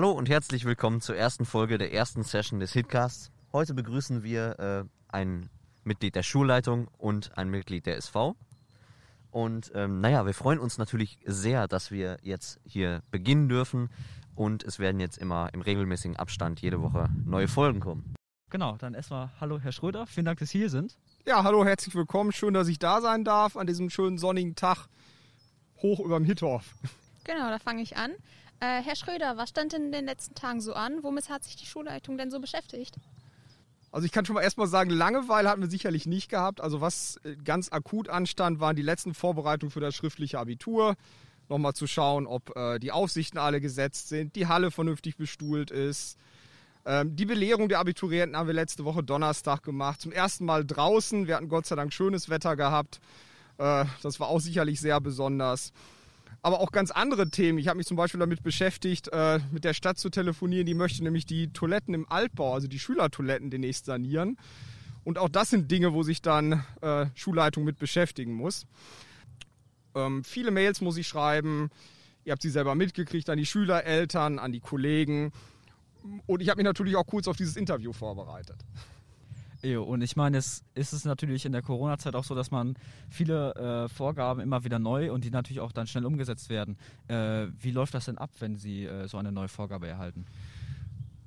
Hallo und herzlich willkommen zur ersten Folge der ersten Session des Hitcasts. Heute begrüßen wir äh, ein Mitglied der Schulleitung und ein Mitglied der SV. Und ähm, naja, wir freuen uns natürlich sehr, dass wir jetzt hier beginnen dürfen und es werden jetzt immer im regelmäßigen Abstand jede Woche neue Folgen kommen. Genau, dann erstmal hallo Herr Schröder, vielen Dank, dass Sie hier sind. Ja, hallo, herzlich willkommen. Schön, dass ich da sein darf an diesem schönen sonnigen Tag hoch überm Hittorf. Genau, da fange ich an. Äh, Herr Schröder, was stand denn in den letzten Tagen so an? Womit hat sich die Schulleitung denn so beschäftigt? Also ich kann schon mal erstmal sagen, Langeweile hatten wir sicherlich nicht gehabt. Also was äh, ganz akut anstand, waren die letzten Vorbereitungen für das schriftliche Abitur. Nochmal zu schauen, ob äh, die Aufsichten alle gesetzt sind, die Halle vernünftig bestuhlt ist. Ähm, die Belehrung der Abiturienten haben wir letzte Woche Donnerstag gemacht. Zum ersten Mal draußen. Wir hatten Gott sei Dank schönes Wetter gehabt. Äh, das war auch sicherlich sehr besonders aber auch ganz andere Themen. Ich habe mich zum Beispiel damit beschäftigt, äh, mit der Stadt zu telefonieren. Die möchte nämlich die Toiletten im Altbau, also die Schülertoiletten demnächst sanieren. Und auch das sind Dinge, wo sich dann äh, Schulleitung mit beschäftigen muss. Ähm, viele Mails muss ich schreiben. Ihr habt sie selber mitgekriegt an die Schülereltern, an die Kollegen. Und ich habe mich natürlich auch kurz auf dieses Interview vorbereitet. Und ich meine, es ist es natürlich in der Corona-Zeit auch so, dass man viele äh, Vorgaben immer wieder neu und die natürlich auch dann schnell umgesetzt werden. Äh, wie läuft das denn ab, wenn Sie äh, so eine neue Vorgabe erhalten?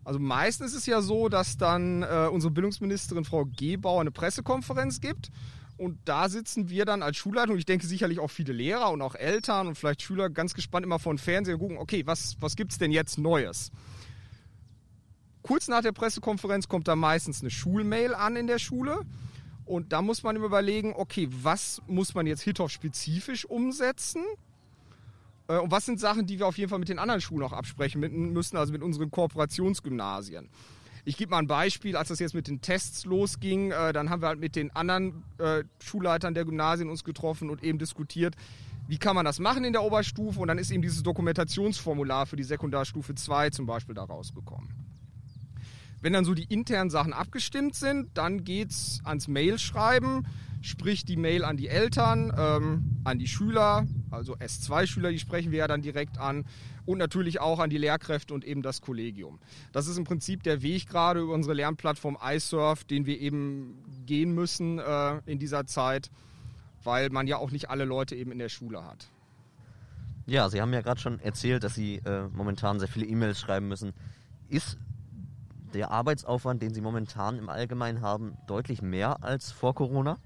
Also meistens ist es ja so, dass dann äh, unsere Bildungsministerin Frau Gebauer eine Pressekonferenz gibt und da sitzen wir dann als Schulleitung, ich denke sicherlich auch viele Lehrer und auch Eltern und vielleicht Schüler ganz gespannt immer vor dem Fernseher gucken, okay, was, was gibt es denn jetzt Neues? Kurz nach der Pressekonferenz kommt da meistens eine Schulmail an in der Schule. Und da muss man überlegen, okay, was muss man jetzt Hithoff spezifisch umsetzen? Äh, und was sind Sachen, die wir auf jeden Fall mit den anderen Schulen auch absprechen müssen, also mit unseren Kooperationsgymnasien? Ich gebe mal ein Beispiel, als das jetzt mit den Tests losging, äh, dann haben wir halt mit den anderen äh, Schulleitern der Gymnasien uns getroffen und eben diskutiert, wie kann man das machen in der Oberstufe und dann ist eben dieses Dokumentationsformular für die Sekundarstufe 2 zum Beispiel da rausgekommen. Wenn dann so die internen Sachen abgestimmt sind, dann geht's ans Mail-Schreiben, sprich die Mail an die Eltern, ähm, an die Schüler, also S2-Schüler, die sprechen wir ja dann direkt an und natürlich auch an die Lehrkräfte und eben das Kollegium. Das ist im Prinzip der Weg gerade über unsere Lernplattform iSurf, den wir eben gehen müssen äh, in dieser Zeit, weil man ja auch nicht alle Leute eben in der Schule hat. Ja, Sie haben ja gerade schon erzählt, dass Sie äh, momentan sehr viele E-Mails schreiben müssen. Ist der Arbeitsaufwand, den Sie momentan im Allgemeinen haben, deutlich mehr als vor Corona?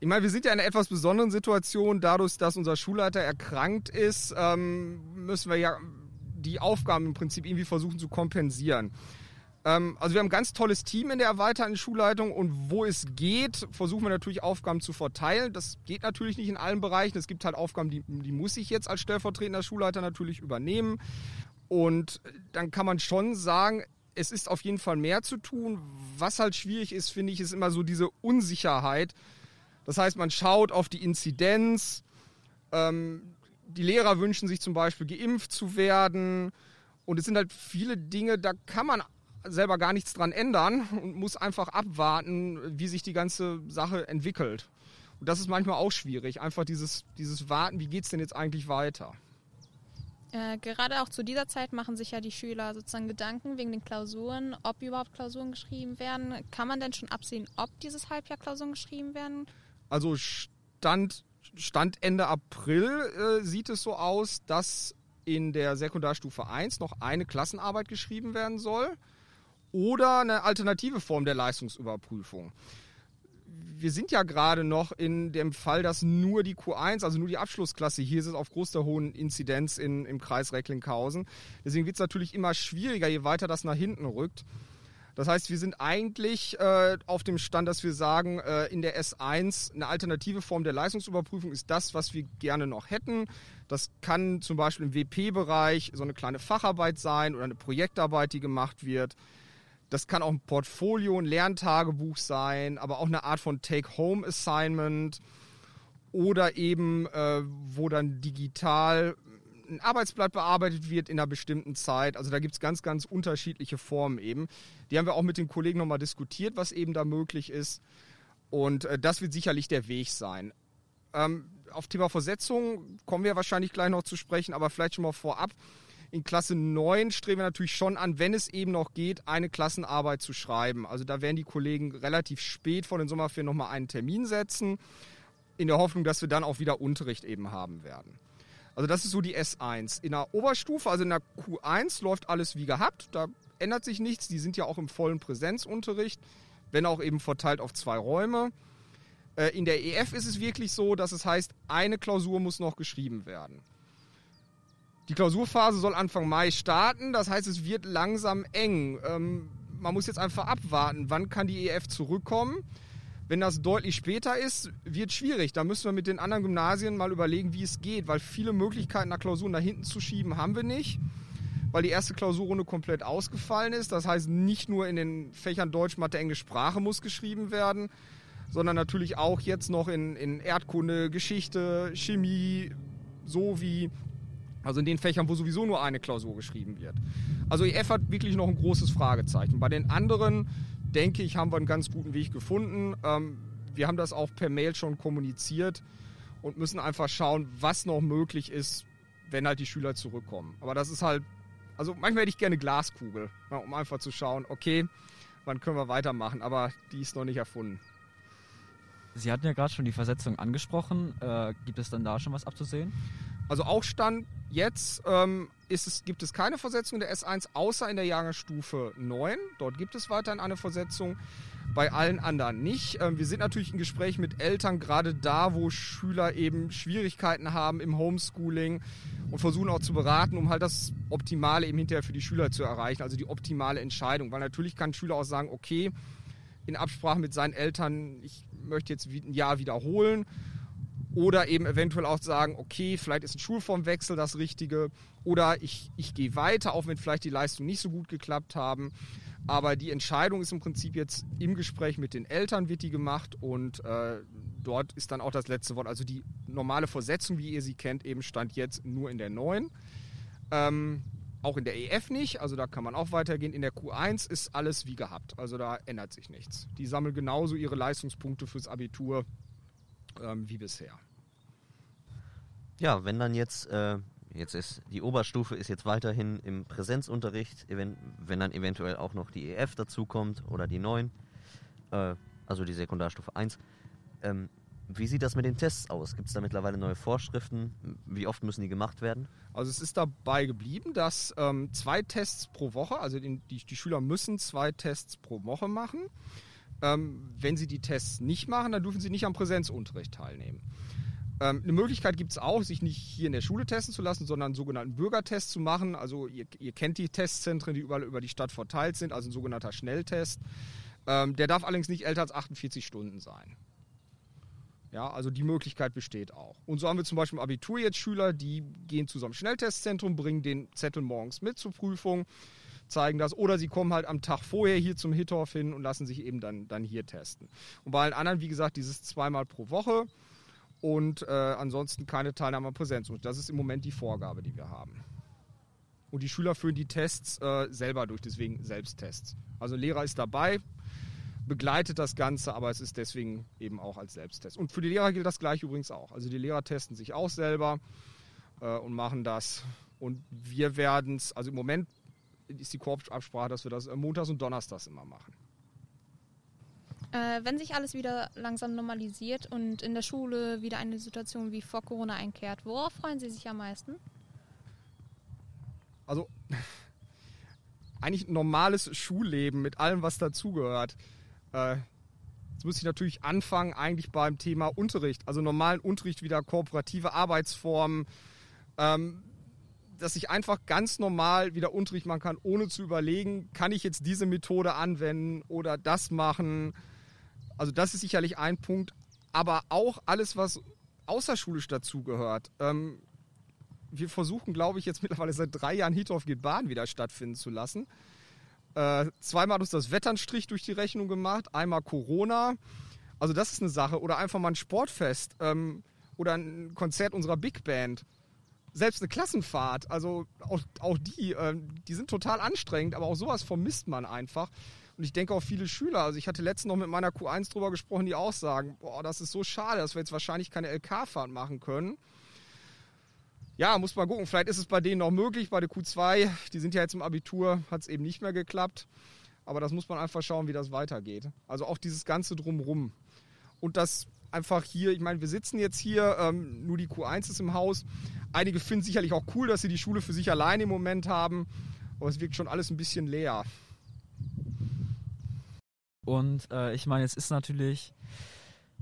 Ich meine, wir sind ja in einer etwas besonderen Situation. Dadurch, dass unser Schulleiter erkrankt ist, ähm, müssen wir ja die Aufgaben im Prinzip irgendwie versuchen zu kompensieren. Ähm, also wir haben ein ganz tolles Team in der erweiterten Schulleitung und wo es geht, versuchen wir natürlich Aufgaben zu verteilen. Das geht natürlich nicht in allen Bereichen. Es gibt halt Aufgaben, die, die muss ich jetzt als stellvertretender Schulleiter natürlich übernehmen. Und dann kann man schon sagen, es ist auf jeden Fall mehr zu tun. Was halt schwierig ist, finde ich, ist immer so diese Unsicherheit. Das heißt, man schaut auf die Inzidenz. Ähm, die Lehrer wünschen sich zum Beispiel geimpft zu werden. Und es sind halt viele Dinge, da kann man selber gar nichts dran ändern und muss einfach abwarten, wie sich die ganze Sache entwickelt. Und das ist manchmal auch schwierig. Einfach dieses, dieses Warten, wie geht es denn jetzt eigentlich weiter? Äh, gerade auch zu dieser Zeit machen sich ja die Schüler sozusagen Gedanken wegen den Klausuren, ob überhaupt Klausuren geschrieben werden. Kann man denn schon absehen, ob dieses Halbjahr Klausuren geschrieben werden? Also Stand, Stand Ende April äh, sieht es so aus, dass in der Sekundarstufe 1 noch eine Klassenarbeit geschrieben werden soll oder eine alternative Form der Leistungsüberprüfung wir sind ja gerade noch in dem Fall, dass nur die Q1, also nur die Abschlussklasse hier ist, aufgrund der hohen Inzidenz in, im Kreis Recklinghausen. Deswegen wird es natürlich immer schwieriger, je weiter das nach hinten rückt. Das heißt, wir sind eigentlich äh, auf dem Stand, dass wir sagen, äh, in der S1 eine alternative Form der Leistungsüberprüfung ist das, was wir gerne noch hätten. Das kann zum Beispiel im WP-Bereich so eine kleine Facharbeit sein oder eine Projektarbeit, die gemacht wird. Das kann auch ein Portfolio, ein Lerntagebuch sein, aber auch eine Art von Take-Home-Assignment oder eben, äh, wo dann digital ein Arbeitsblatt bearbeitet wird in einer bestimmten Zeit. Also da gibt es ganz, ganz unterschiedliche Formen eben. Die haben wir auch mit den Kollegen nochmal diskutiert, was eben da möglich ist. Und äh, das wird sicherlich der Weg sein. Ähm, auf Thema Versetzung kommen wir wahrscheinlich gleich noch zu sprechen, aber vielleicht schon mal vorab. In Klasse 9 streben wir natürlich schon an, wenn es eben noch geht, eine Klassenarbeit zu schreiben. Also da werden die Kollegen relativ spät vor den Sommerferien nochmal einen Termin setzen, in der Hoffnung, dass wir dann auch wieder Unterricht eben haben werden. Also das ist so die S1. In der Oberstufe, also in der Q1 läuft alles wie gehabt. Da ändert sich nichts. Die sind ja auch im vollen Präsenzunterricht, wenn auch eben verteilt auf zwei Räume. Äh, in der EF ist es wirklich so, dass es heißt, eine Klausur muss noch geschrieben werden. Die Klausurphase soll Anfang Mai starten, das heißt, es wird langsam eng. Ähm, man muss jetzt einfach abwarten, wann kann die EF zurückkommen. Wenn das deutlich später ist, wird schwierig. Da müssen wir mit den anderen Gymnasien mal überlegen, wie es geht, weil viele Möglichkeiten nach Klausuren nach hinten zu schieben haben wir nicht, weil die erste Klausurrunde komplett ausgefallen ist. Das heißt, nicht nur in den Fächern Deutsch, Mathe, Englisch, Sprache muss geschrieben werden, sondern natürlich auch jetzt noch in, in Erdkunde, Geschichte, Chemie, sowie also in den Fächern, wo sowieso nur eine Klausur geschrieben wird. Also EF hat wirklich noch ein großes Fragezeichen. Bei den anderen, denke ich, haben wir einen ganz guten Weg gefunden. Ähm, wir haben das auch per Mail schon kommuniziert und müssen einfach schauen, was noch möglich ist, wenn halt die Schüler zurückkommen. Aber das ist halt, also manchmal hätte ich gerne Glaskugel, um einfach zu schauen, okay, wann können wir weitermachen, aber die ist noch nicht erfunden. Sie hatten ja gerade schon die Versetzung angesprochen. Äh, gibt es dann da schon was abzusehen? Also auch Stand jetzt ähm, es, gibt es keine Versetzung der S1, außer in der Jahrgangsstufe 9. Dort gibt es weiterhin eine Versetzung, bei allen anderen nicht. Ähm, wir sind natürlich im Gespräch mit Eltern, gerade da, wo Schüler eben Schwierigkeiten haben im Homeschooling und versuchen auch zu beraten, um halt das Optimale eben hinterher für die Schüler zu erreichen, also die optimale Entscheidung. Weil natürlich kann ein Schüler auch sagen, okay, in Absprache mit seinen Eltern, ich möchte jetzt ein Jahr wiederholen oder eben eventuell auch sagen, okay, vielleicht ist ein Schulformwechsel das Richtige. Oder ich, ich gehe weiter, auch wenn vielleicht die Leistungen nicht so gut geklappt haben. Aber die Entscheidung ist im Prinzip jetzt im Gespräch mit den Eltern wird die gemacht und äh, dort ist dann auch das letzte Wort. Also die normale Versetzung, wie ihr sie kennt, eben stand jetzt nur in der 9. Ähm, auch in der EF nicht, also da kann man auch weitergehen. In der Q1 ist alles wie gehabt, also da ändert sich nichts. Die sammeln genauso ihre Leistungspunkte fürs Abitur ähm, wie bisher. Ja, wenn dann jetzt, äh, jetzt ist die Oberstufe ist jetzt weiterhin im Präsenzunterricht, wenn, dann eventuell auch noch die EF dazukommt oder die 9, äh, also die Sekundarstufe 1. Ähm, wie sieht das mit den Tests aus? Gibt es da mittlerweile neue Vorschriften? Wie oft müssen die gemacht werden? Also es ist dabei geblieben, dass ähm, zwei Tests pro Woche, also die, die, Schüler müssen zwei Tests pro Woche machen. Ähm, wenn sie die Tests nicht machen, dann dürfen sie nicht am Präsenzunterricht teilnehmen. Ähm, eine Möglichkeit gibt es auch, sich nicht hier in der Schule testen zu lassen, sondern einen sogenannten Bürgertest zu machen. Also ihr, ihr kennt die Testzentren, die überall über die Stadt verteilt sind, also ein sogenannter Schnelltest. Ähm, der darf allerdings nicht älter als 48 Stunden sein. Ja, also die Möglichkeit besteht auch. Und so haben wir zum Beispiel Abitur jetzt Schüler, die gehen zu so einem Schnelltestzentrum, bringen den Zettel morgens mit zur Prüfung zeigen das. Oder sie kommen halt am Tag vorher hier zum Hittorf hin und lassen sich eben dann, dann hier testen. Und bei allen anderen, wie gesagt, dieses zweimal pro Woche und äh, ansonsten keine Teilnahme am Präsenzunterricht. Das ist im Moment die Vorgabe, die wir haben. Und die Schüler führen die Tests äh, selber durch, deswegen Selbsttests. Also Lehrer ist dabei, begleitet das Ganze, aber es ist deswegen eben auch als Selbsttest. Und für die Lehrer gilt das gleich übrigens auch. Also die Lehrer testen sich auch selber äh, und machen das. Und wir werden es, also im Moment ist die Korbabsprache, dass wir das montags und donnerstags immer machen. Äh, wenn sich alles wieder langsam normalisiert und in der Schule wieder eine Situation wie vor Corona einkehrt, worauf freuen Sie sich am meisten? Also eigentlich normales Schulleben mit allem, was dazugehört. Äh, jetzt muss ich natürlich anfangen eigentlich beim Thema Unterricht. Also normalen Unterricht wieder, kooperative Arbeitsformen. Ähm, dass ich einfach ganz normal wieder Unterricht machen kann, ohne zu überlegen, kann ich jetzt diese Methode anwenden oder das machen. Also das ist sicherlich ein Punkt. Aber auch alles, was außerschulisch dazugehört. Ähm, wir versuchen, glaube ich, jetzt mittlerweile seit drei Jahren Hittorf geht Bahn wieder stattfinden zu lassen. Äh, zweimal hat uns das Wetter durch die Rechnung gemacht, einmal Corona. Also das ist eine Sache. Oder einfach mal ein Sportfest ähm, oder ein Konzert unserer Big Band selbst eine Klassenfahrt, also auch, auch die, äh, die sind total anstrengend, aber auch sowas vermisst man einfach. Und ich denke auch viele Schüler, also ich hatte letztens noch mit meiner Q1 drüber gesprochen, die auch sagen, boah, das ist so schade, dass wir jetzt wahrscheinlich keine LK-Fahrt machen können. ja, muss man gucken. Vielleicht ist es bei denen noch möglich, bei der Q2. Die sind ja jetzt im Abitur, hat es eben nicht mehr geklappt. Aber das muss man einfach schauen, wie das weitergeht. Also auch dieses Ganze drumrum. Und das einfach hier, ich meine, wir sitzen jetzt hier, ähm, nur die Q1 ist im Haus. Einige finden sicherlich auch cool, dass sie die Schule für sich alleine im Moment haben. Aber es wirkt schon alles ein bisschen leer. Und äh, ich meine, es ist natürlich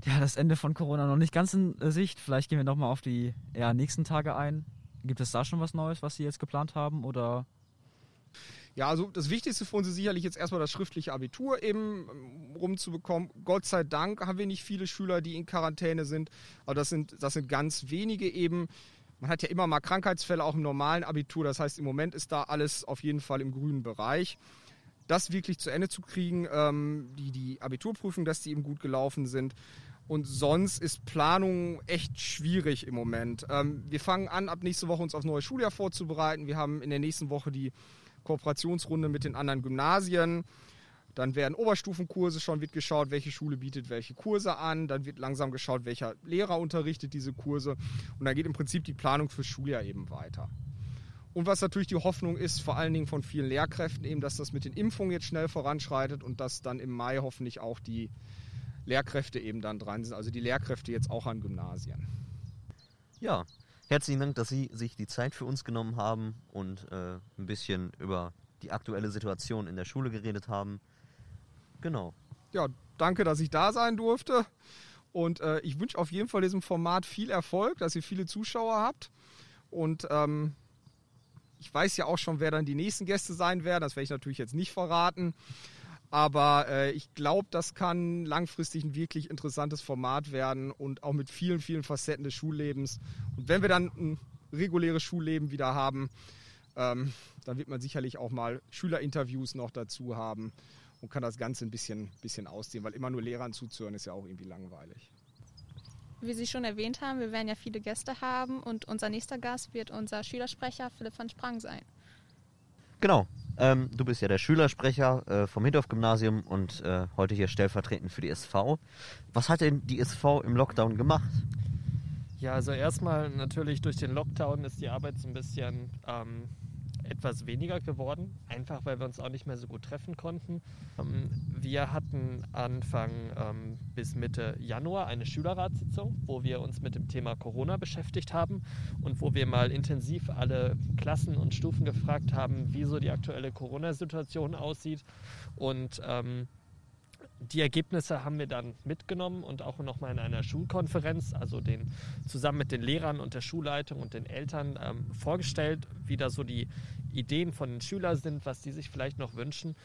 ja, das Ende von Corona noch nicht ganz in äh, Sicht. Vielleicht gehen wir nochmal auf die ja, nächsten Tage ein. Gibt es da schon was Neues, was Sie jetzt geplant haben? Oder ja, also das Wichtigste für uns ist sicherlich jetzt erstmal das schriftliche Abitur eben ähm, rumzubekommen. Gott sei Dank haben wir nicht viele Schüler, die in Quarantäne sind, aber das sind, das sind ganz wenige eben. Man hat ja immer mal Krankheitsfälle auch im normalen Abitur, das heißt im Moment ist da alles auf jeden Fall im grünen Bereich. Das wirklich zu Ende zu kriegen, ähm, die, die Abiturprüfung, dass die eben gut gelaufen sind. Und sonst ist Planung echt schwierig im Moment. Ähm, wir fangen an, ab nächste Woche uns aufs neue Schuljahr vorzubereiten. Wir haben in der nächsten Woche die Kooperationsrunde mit den anderen Gymnasien. Dann werden Oberstufenkurse schon, wird geschaut, welche Schule bietet welche Kurse an. Dann wird langsam geschaut, welcher Lehrer unterrichtet diese Kurse. Und dann geht im Prinzip die Planung fürs Schuljahr eben weiter. Und was natürlich die Hoffnung ist, vor allen Dingen von vielen Lehrkräften, eben, dass das mit den Impfungen jetzt schnell voranschreitet und dass dann im Mai hoffentlich auch die Lehrkräfte eben dann dran sind. Also die Lehrkräfte jetzt auch an Gymnasien. Ja, Herzlichen Dank, dass Sie sich die Zeit für uns genommen haben und äh, ein bisschen über die aktuelle Situation in der Schule geredet haben. Genau. Ja, danke, dass ich da sein durfte. Und äh, ich wünsche auf jeden Fall diesem Format viel Erfolg, dass ihr viele Zuschauer habt. Und ähm, ich weiß ja auch schon, wer dann die nächsten Gäste sein werden. Das werde ich natürlich jetzt nicht verraten. Aber äh, ich glaube, das kann langfristig ein wirklich interessantes Format werden und auch mit vielen, vielen Facetten des Schullebens. Und wenn wir dann ein reguläres Schulleben wieder haben, ähm, dann wird man sicherlich auch mal Schülerinterviews noch dazu haben und kann das Ganze ein bisschen, bisschen ausdehnen, weil immer nur Lehrern zuzuhören ist ja auch irgendwie langweilig. Wie Sie schon erwähnt haben, wir werden ja viele Gäste haben und unser nächster Gast wird unser Schülersprecher Philipp van Sprang sein. Genau, ähm, du bist ja der Schülersprecher äh, vom Hindorf-Gymnasium und äh, heute hier stellvertretend für die SV. Was hat denn die SV im Lockdown gemacht? Ja, also erstmal natürlich durch den Lockdown ist die Arbeit so ein bisschen ähm, etwas weniger geworden, einfach weil wir uns auch nicht mehr so gut treffen konnten. Ähm, wir hatten Anfang ähm, bis Mitte Januar eine Schülerratssitzung, wo wir uns mit dem Thema Corona beschäftigt haben und wo wir mal intensiv alle Klassen und Stufen gefragt haben, wie so die aktuelle Corona-Situation aussieht und ähm, die Ergebnisse haben wir dann mitgenommen und auch nochmal in einer Schulkonferenz, also den, zusammen mit den Lehrern und der Schulleitung und den Eltern ähm, vorgestellt, wie da so die Ideen von den Schülern sind, was die sich vielleicht noch wünschen.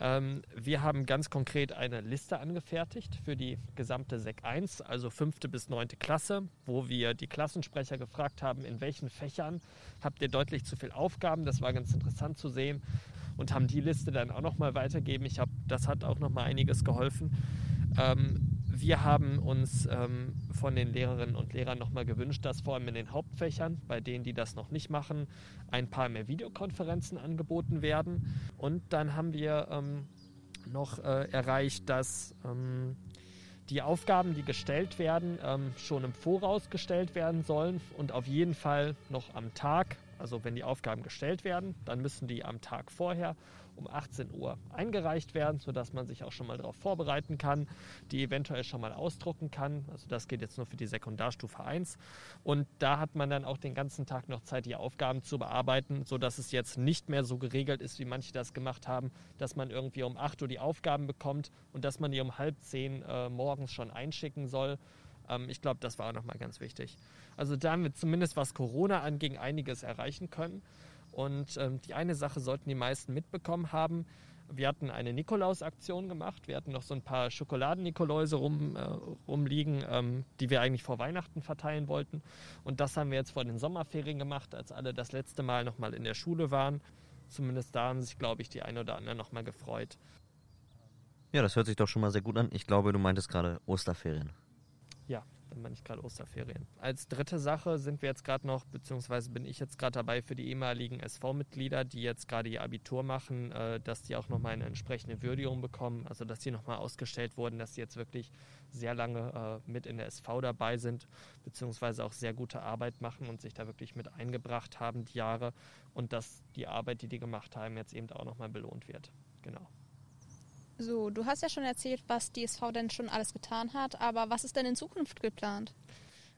Ähm, wir haben ganz konkret eine Liste angefertigt für die gesamte Sek 1, also fünfte bis neunte Klasse, wo wir die Klassensprecher gefragt haben, in welchen Fächern habt ihr deutlich zu viel Aufgaben. Das war ganz interessant zu sehen und haben die Liste dann auch nochmal weitergegeben. Ich habe, das hat auch nochmal einiges geholfen. Ähm, wir haben uns ähm, von den Lehrerinnen und Lehrern nochmal gewünscht, dass vor allem in den Hauptfächern, bei denen, die das noch nicht machen, ein paar mehr Videokonferenzen angeboten werden. Und dann haben wir ähm, noch äh, erreicht, dass ähm, die Aufgaben, die gestellt werden, ähm, schon im Voraus gestellt werden sollen und auf jeden Fall noch am Tag also wenn die Aufgaben gestellt werden, dann müssen die am Tag vorher um 18 Uhr eingereicht werden, sodass man sich auch schon mal darauf vorbereiten kann, die eventuell schon mal ausdrucken kann. Also das geht jetzt nur für die Sekundarstufe 1. Und da hat man dann auch den ganzen Tag noch Zeit, die Aufgaben zu bearbeiten, sodass es jetzt nicht mehr so geregelt ist, wie manche das gemacht haben, dass man irgendwie um 8 Uhr die Aufgaben bekommt und dass man die um halb 10 äh, morgens schon einschicken soll. Ähm, ich glaube, das war auch nochmal ganz wichtig. Also da haben wir zumindest, was Corona anging, einiges erreichen können. Und ähm, die eine Sache sollten die meisten mitbekommen haben. Wir hatten eine Nikolaus-Aktion gemacht. Wir hatten noch so ein paar Schokoladen-Nikoläuse rum, äh, rumliegen, ähm, die wir eigentlich vor Weihnachten verteilen wollten. Und das haben wir jetzt vor den Sommerferien gemacht, als alle das letzte Mal nochmal in der Schule waren. Zumindest da haben sich, glaube ich, die ein oder anderen nochmal gefreut. Ja, das hört sich doch schon mal sehr gut an. Ich glaube, du meintest gerade Osterferien. Dann meine ich gerade Osterferien. Als dritte Sache sind wir jetzt gerade noch, beziehungsweise bin ich jetzt gerade dabei für die ehemaligen SV-Mitglieder, die jetzt gerade ihr Abitur machen, äh, dass die auch nochmal eine entsprechende Würdigung bekommen. Also dass die nochmal ausgestellt wurden, dass sie jetzt wirklich sehr lange äh, mit in der SV dabei sind, beziehungsweise auch sehr gute Arbeit machen und sich da wirklich mit eingebracht haben, die Jahre. Und dass die Arbeit, die die gemacht haben, jetzt eben auch nochmal belohnt wird. Genau. So, du hast ja schon erzählt, was die SV denn schon alles getan hat, aber was ist denn in Zukunft geplant?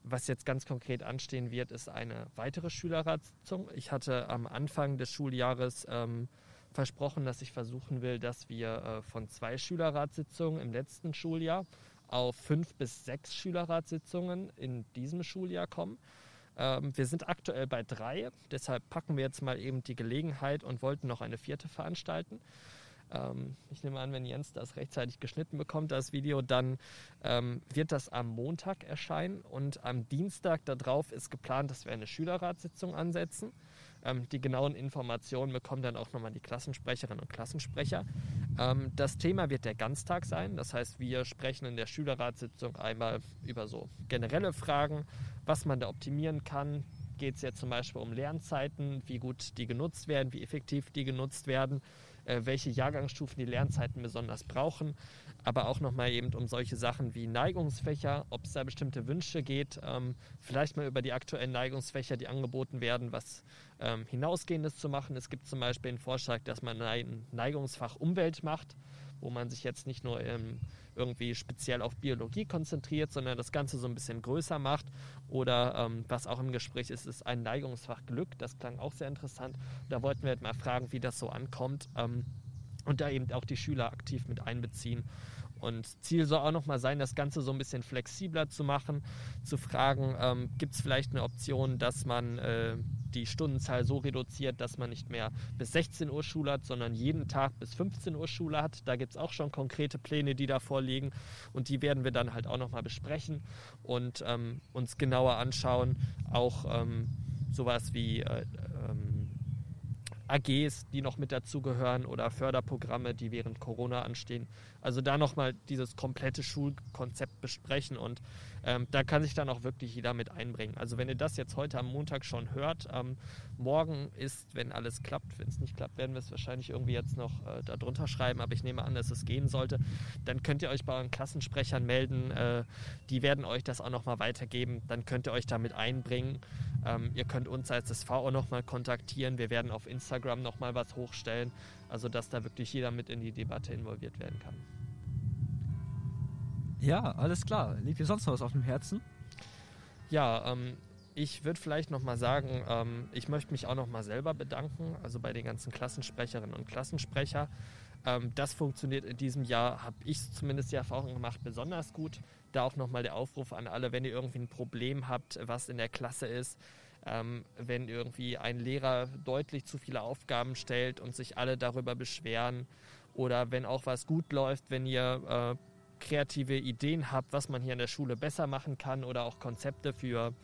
Was jetzt ganz konkret anstehen wird, ist eine weitere Schülerratssitzung. Ich hatte am Anfang des Schuljahres ähm, versprochen, dass ich versuchen will, dass wir äh, von zwei Schülerratssitzungen im letzten Schuljahr auf fünf bis sechs Schülerratssitzungen in diesem Schuljahr kommen. Ähm, wir sind aktuell bei drei, deshalb packen wir jetzt mal eben die Gelegenheit und wollten noch eine vierte veranstalten. Ähm, ich nehme an, wenn Jens das rechtzeitig geschnitten bekommt, das Video, dann ähm, wird das am Montag erscheinen und am Dienstag darauf ist geplant, dass wir eine Schülerratssitzung ansetzen. Ähm, die genauen Informationen bekommen dann auch nochmal die Klassensprecherinnen und Klassensprecher. Ähm, das Thema wird der Ganztag sein, das heißt, wir sprechen in der Schülerratssitzung einmal über so generelle Fragen, was man da optimieren kann, geht es jetzt zum Beispiel um Lernzeiten, wie gut die genutzt werden, wie effektiv die genutzt werden welche Jahrgangsstufen die Lernzeiten besonders brauchen, aber auch nochmal eben um solche Sachen wie Neigungsfächer, ob es da bestimmte Wünsche geht, ähm, vielleicht mal über die aktuellen Neigungsfächer, die angeboten werden, was ähm, hinausgehendes zu machen. Es gibt zum Beispiel den Vorschlag, dass man ein Neigungsfach Umwelt macht, wo man sich jetzt nicht nur ähm, irgendwie speziell auf Biologie konzentriert, sondern das Ganze so ein bisschen größer macht. Oder ähm, was auch im Gespräch ist, ist ein Neigungsfach Glück. Das klang auch sehr interessant. Da wollten wir halt mal fragen, wie das so ankommt. Ähm, und da eben auch die Schüler aktiv mit einbeziehen. Und Ziel soll auch nochmal sein, das Ganze so ein bisschen flexibler zu machen, zu fragen, ähm, gibt es vielleicht eine Option, dass man äh, die Stundenzahl so reduziert, dass man nicht mehr bis 16 Uhr Schule hat, sondern jeden Tag bis 15 Uhr Schule hat. Da gibt es auch schon konkrete Pläne, die da vorliegen und die werden wir dann halt auch nochmal besprechen und ähm, uns genauer anschauen. Auch ähm, sowas wie äh, AGs, die noch mit dazugehören oder Förderprogramme, die während Corona anstehen. Also da nochmal dieses komplette Schulkonzept besprechen und ähm, da kann sich dann auch wirklich jeder mit einbringen. Also wenn ihr das jetzt heute am Montag schon hört, ähm, morgen ist, wenn alles klappt, wenn es nicht klappt, werden wir es wahrscheinlich irgendwie jetzt noch äh, darunter schreiben, aber ich nehme an, dass es gehen sollte, dann könnt ihr euch bei euren Klassensprechern melden. Äh, die werden euch das auch nochmal weitergeben. Dann könnt ihr euch damit einbringen. Ähm, ihr könnt uns als SV auch nochmal kontaktieren. Wir werden auf Instagram nochmal was hochstellen. Also dass da wirklich jeder mit in die Debatte involviert werden kann. Ja, alles klar. Liegt dir sonst noch was auf dem Herzen? Ja, ähm, ich würde vielleicht nochmal sagen, ähm, ich möchte mich auch nochmal selber bedanken, also bei den ganzen Klassensprecherinnen und Klassensprecher. Ähm, das funktioniert in diesem Jahr, habe ich zumindest die Erfahrung gemacht, besonders gut. Da auch nochmal der Aufruf an alle, wenn ihr irgendwie ein Problem habt, was in der Klasse ist, ähm, wenn irgendwie ein Lehrer deutlich zu viele Aufgaben stellt und sich alle darüber beschweren oder wenn auch was gut läuft, wenn ihr äh, kreative Ideen habt, was man hier in der Schule besser machen kann oder auch Konzepte für,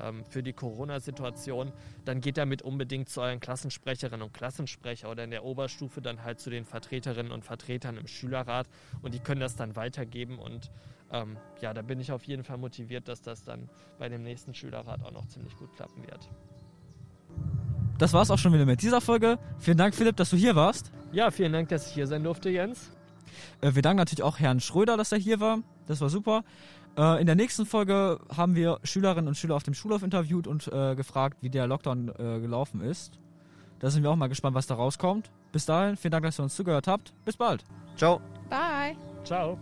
ähm, für die Corona-Situation, dann geht damit unbedingt zu euren Klassensprecherinnen und Klassensprecher oder in der Oberstufe dann halt zu den Vertreterinnen und Vertretern im Schülerrat und die können das dann weitergeben und ähm, ja, da bin ich auf jeden Fall motiviert, dass das dann bei dem nächsten Schülerrat auch noch ziemlich gut klappen wird. Das war's auch schon wieder mit dieser Folge. Vielen Dank, Philipp, dass du hier warst. Ja, vielen Dank, dass ich hier sein durfte, Jens. Äh, wir danken natürlich auch Herrn Schröder, dass er hier war. Das war super. Äh, in der nächsten Folge haben wir Schülerinnen und Schüler auf dem Schulhof interviewt und äh, gefragt, wie der Lockdown äh, gelaufen ist. Da sind wir auch mal gespannt, was da rauskommt. Bis dahin, vielen Dank, dass ihr uns zugehört habt. Bis bald. Ciao. Bye. Ciao.